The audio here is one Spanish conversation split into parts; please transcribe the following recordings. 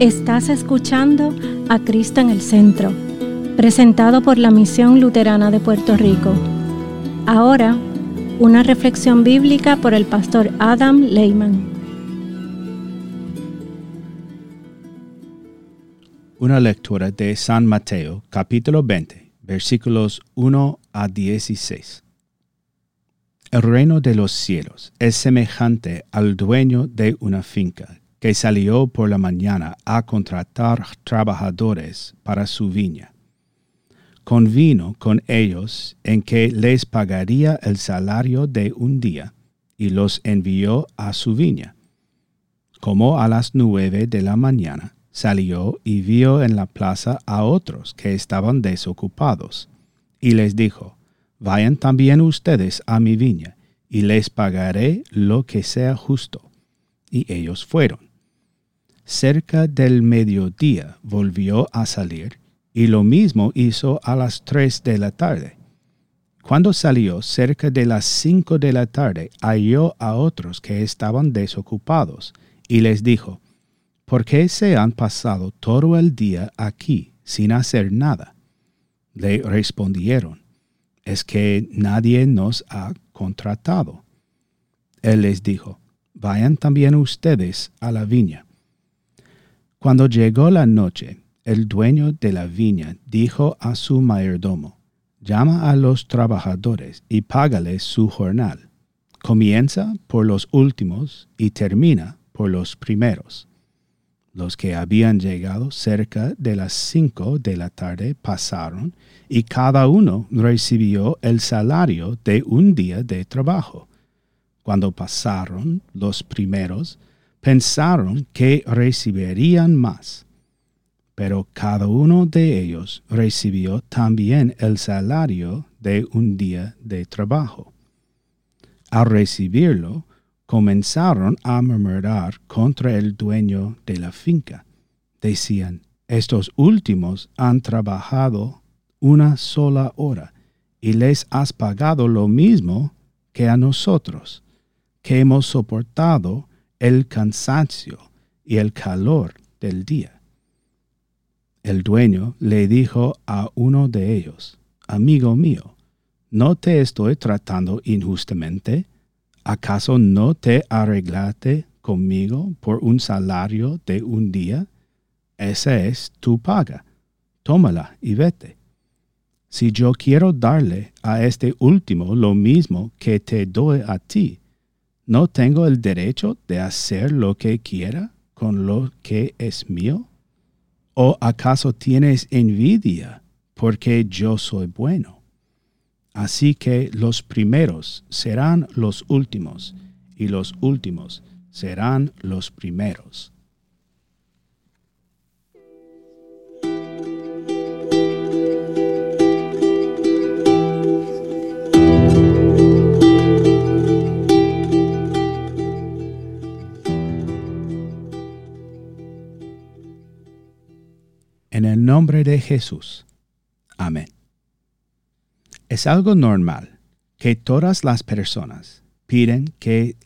Estás escuchando a Cristo en el Centro, presentado por la Misión Luterana de Puerto Rico. Ahora, una reflexión bíblica por el pastor Adam Lehman. Una lectura de San Mateo, capítulo 20, versículos 1 a 16. El reino de los cielos es semejante al dueño de una finca que salió por la mañana a contratar trabajadores para su viña. Convino con ellos en que les pagaría el salario de un día y los envió a su viña. Como a las nueve de la mañana salió y vio en la plaza a otros que estaban desocupados, y les dijo, Vayan también ustedes a mi viña, y les pagaré lo que sea justo. Y ellos fueron cerca del mediodía volvió a salir, y lo mismo hizo a las tres de la tarde. Cuando salió cerca de las cinco de la tarde, halló a otros que estaban desocupados, y les dijo, ¿Por qué se han pasado todo el día aquí sin hacer nada? Le respondieron, es que nadie nos ha contratado. Él les dijo, vayan también ustedes a la viña. Cuando llegó la noche, el dueño de la viña dijo a su mayordomo, llama a los trabajadores y págales su jornal. Comienza por los últimos y termina por los primeros. Los que habían llegado cerca de las cinco de la tarde pasaron y cada uno recibió el salario de un día de trabajo. Cuando pasaron los primeros, pensaron que recibirían más, pero cada uno de ellos recibió también el salario de un día de trabajo. Al recibirlo, comenzaron a murmurar contra el dueño de la finca. Decían, estos últimos han trabajado una sola hora y les has pagado lo mismo que a nosotros, que hemos soportado el cansancio y el calor del día. El dueño le dijo a uno de ellos, Amigo mío, ¿no te estoy tratando injustamente? ¿Acaso no te arreglaste conmigo por un salario de un día? Esa es tu paga. Tómala y vete. Si yo quiero darle a este último lo mismo que te doy a ti, ¿No tengo el derecho de hacer lo que quiera con lo que es mío? ¿O acaso tienes envidia porque yo soy bueno? Así que los primeros serán los últimos y los últimos serán los primeros. Nombre de Jesús. Amén. Es algo normal que todas las personas piden que,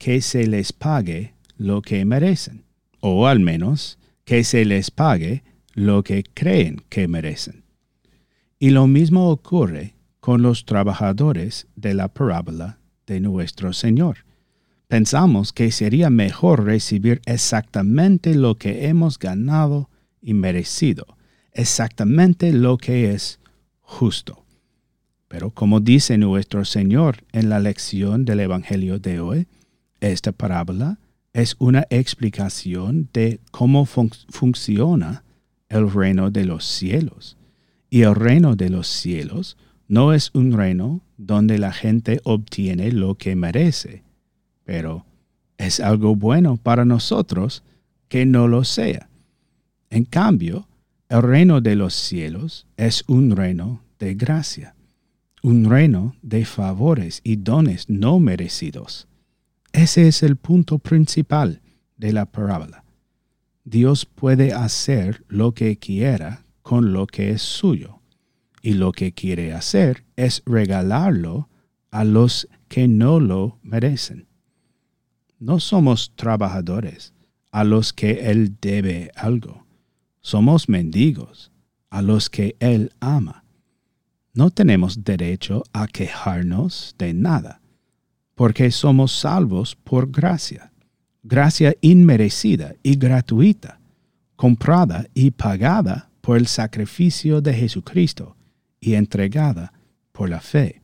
que se les pague lo que merecen, o al menos que se les pague lo que creen que merecen. Y lo mismo ocurre con los trabajadores de la parábola de nuestro Señor. Pensamos que sería mejor recibir exactamente lo que hemos ganado y merecido, exactamente lo que es justo. Pero como dice nuestro Señor en la lección del Evangelio de hoy, esta parábola es una explicación de cómo funciona el reino de los cielos. Y el reino de los cielos no es un reino donde la gente obtiene lo que merece, pero es algo bueno para nosotros que no lo sea. En cambio, el reino de los cielos es un reino de gracia, un reino de favores y dones no merecidos. Ese es el punto principal de la parábola. Dios puede hacer lo que quiera con lo que es suyo, y lo que quiere hacer es regalarlo a los que no lo merecen. No somos trabajadores, a los que Él debe algo. Somos mendigos a los que Él ama. No tenemos derecho a quejarnos de nada, porque somos salvos por gracia, gracia inmerecida y gratuita, comprada y pagada por el sacrificio de Jesucristo y entregada por la fe.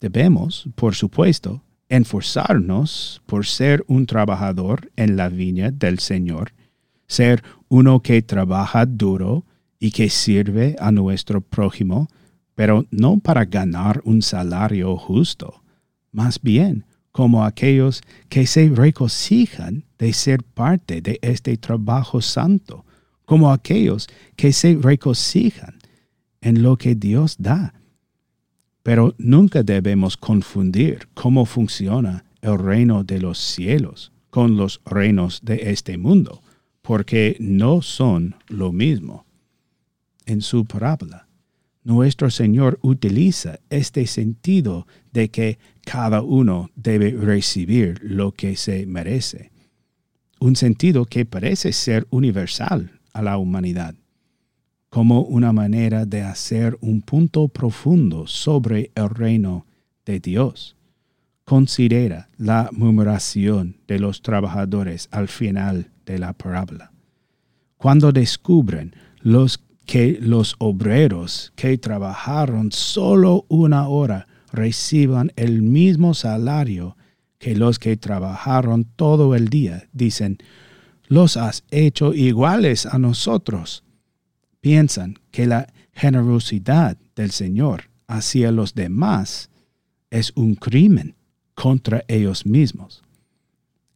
Debemos, por supuesto, enforzarnos por ser un trabajador en la viña del Señor, ser uno que trabaja duro y que sirve a nuestro prójimo, pero no para ganar un salario justo, más bien como aquellos que se regocijan de ser parte de este trabajo santo, como aquellos que se regocijan en lo que Dios da. Pero nunca debemos confundir cómo funciona el reino de los cielos con los reinos de este mundo, porque no son lo mismo. En su parábola, nuestro Señor utiliza este sentido de que cada uno debe recibir lo que se merece, un sentido que parece ser universal a la humanidad como una manera de hacer un punto profundo sobre el reino de Dios. Considera la murmuración de los trabajadores al final de la parábola. Cuando descubren los que los obreros que trabajaron solo una hora reciban el mismo salario que los que trabajaron todo el día, dicen, los has hecho iguales a nosotros piensan que la generosidad del Señor hacia los demás es un crimen contra ellos mismos.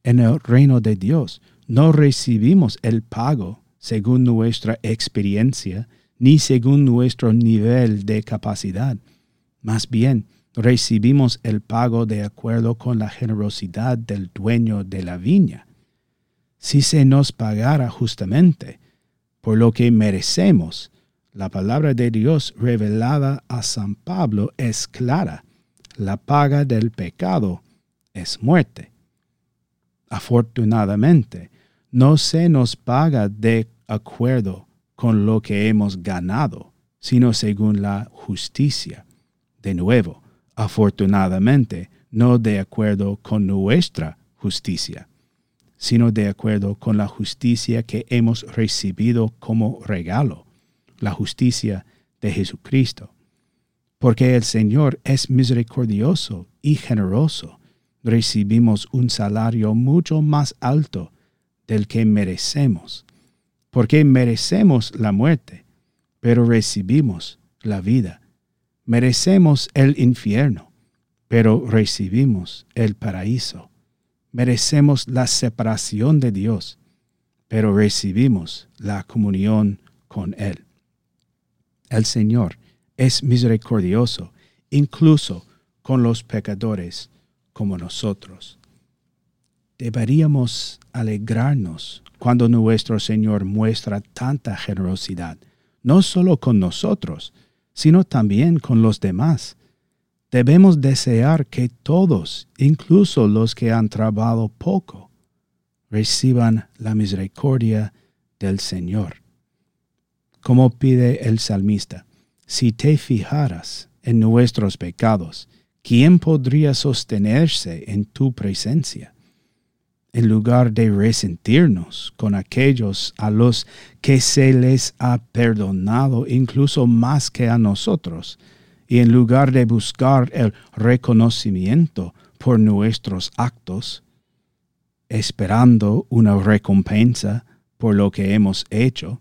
En el reino de Dios no recibimos el pago según nuestra experiencia ni según nuestro nivel de capacidad. Más bien, recibimos el pago de acuerdo con la generosidad del dueño de la viña. Si se nos pagara justamente, por lo que merecemos. La palabra de Dios revelada a San Pablo es clara. La paga del pecado es muerte. Afortunadamente, no se nos paga de acuerdo con lo que hemos ganado, sino según la justicia. De nuevo, afortunadamente, no de acuerdo con nuestra justicia, sino de acuerdo con la justicia que hemos recibido como regalo, la justicia de Jesucristo. Porque el Señor es misericordioso y generoso, recibimos un salario mucho más alto del que merecemos, porque merecemos la muerte, pero recibimos la vida. Merecemos el infierno, pero recibimos el paraíso merecemos la separación de Dios, pero recibimos la comunión con Él. El Señor es misericordioso incluso con los pecadores como nosotros. Deberíamos alegrarnos cuando nuestro Señor muestra tanta generosidad, no solo con nosotros, sino también con los demás Debemos desear que todos, incluso los que han trabajado poco, reciban la misericordia del Señor. Como pide el salmista, si te fijaras en nuestros pecados, ¿quién podría sostenerse en tu presencia? En lugar de resentirnos con aquellos a los que se les ha perdonado incluso más que a nosotros, y en lugar de buscar el reconocimiento por nuestros actos, esperando una recompensa por lo que hemos hecho,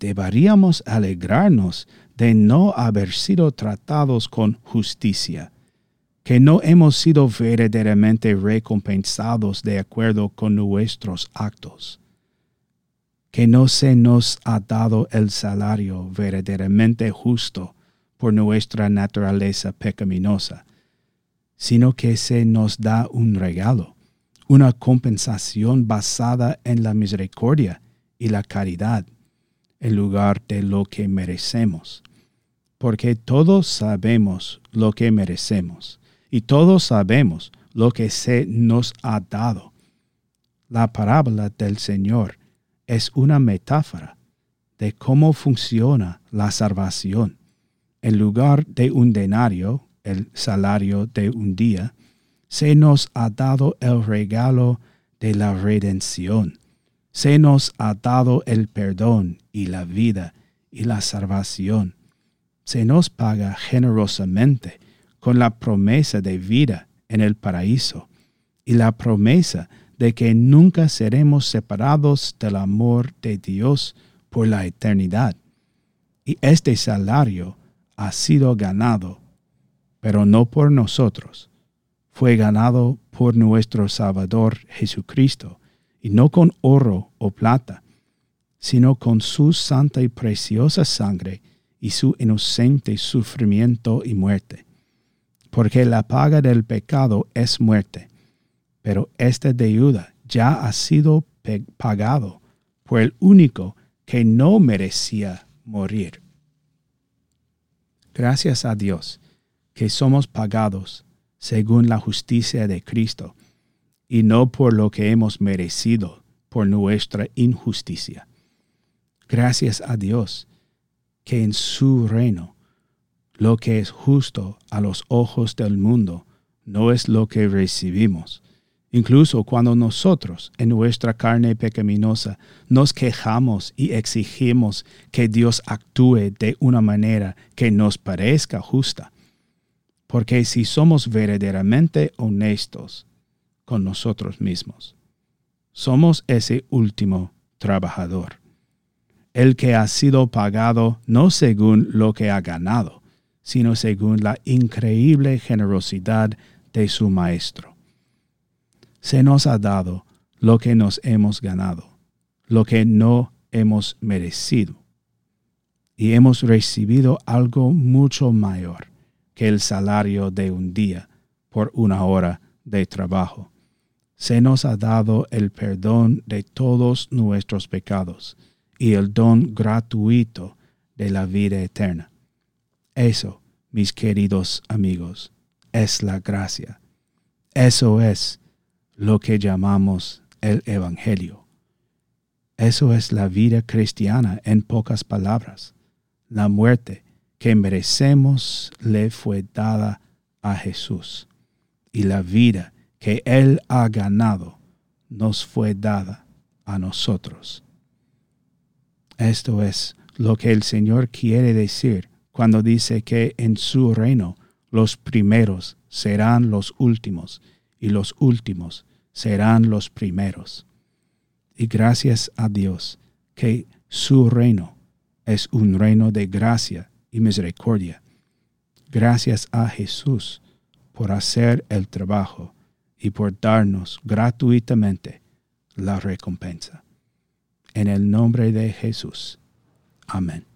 deberíamos alegrarnos de no haber sido tratados con justicia, que no hemos sido verdaderamente recompensados de acuerdo con nuestros actos, que no se nos ha dado el salario verdaderamente justo por nuestra naturaleza pecaminosa, sino que se nos da un regalo, una compensación basada en la misericordia y la caridad, en lugar de lo que merecemos. Porque todos sabemos lo que merecemos y todos sabemos lo que se nos ha dado. La parábola del Señor es una metáfora de cómo funciona la salvación. En lugar de un denario, el salario de un día, se nos ha dado el regalo de la redención. Se nos ha dado el perdón y la vida y la salvación. Se nos paga generosamente con la promesa de vida en el paraíso y la promesa de que nunca seremos separados del amor de Dios por la eternidad. Y este salario ha sido ganado, pero no por nosotros. Fue ganado por nuestro Salvador Jesucristo, y no con oro o plata, sino con su santa y preciosa sangre y su inocente sufrimiento y muerte. Porque la paga del pecado es muerte, pero esta deuda ya ha sido pagado por el único que no merecía morir. Gracias a Dios que somos pagados según la justicia de Cristo y no por lo que hemos merecido por nuestra injusticia. Gracias a Dios que en su reino lo que es justo a los ojos del mundo no es lo que recibimos, Incluso cuando nosotros en nuestra carne pecaminosa nos quejamos y exigimos que Dios actúe de una manera que nos parezca justa. Porque si somos verdaderamente honestos con nosotros mismos, somos ese último trabajador, el que ha sido pagado no según lo que ha ganado, sino según la increíble generosidad de su Maestro se nos ha dado lo que nos hemos ganado, lo que no hemos merecido. Y hemos recibido algo mucho mayor que el salario de un día por una hora de trabajo. Se nos ha dado el perdón de todos nuestros pecados y el don gratuito de la vida eterna. Eso, mis queridos amigos, es la gracia. Eso es lo que llamamos el Evangelio. Eso es la vida cristiana en pocas palabras. La muerte que merecemos le fue dada a Jesús y la vida que Él ha ganado nos fue dada a nosotros. Esto es lo que el Señor quiere decir cuando dice que en su reino los primeros serán los últimos y los últimos serán los primeros. Y gracias a Dios que su reino es un reino de gracia y misericordia. Gracias a Jesús por hacer el trabajo y por darnos gratuitamente la recompensa. En el nombre de Jesús. Amén.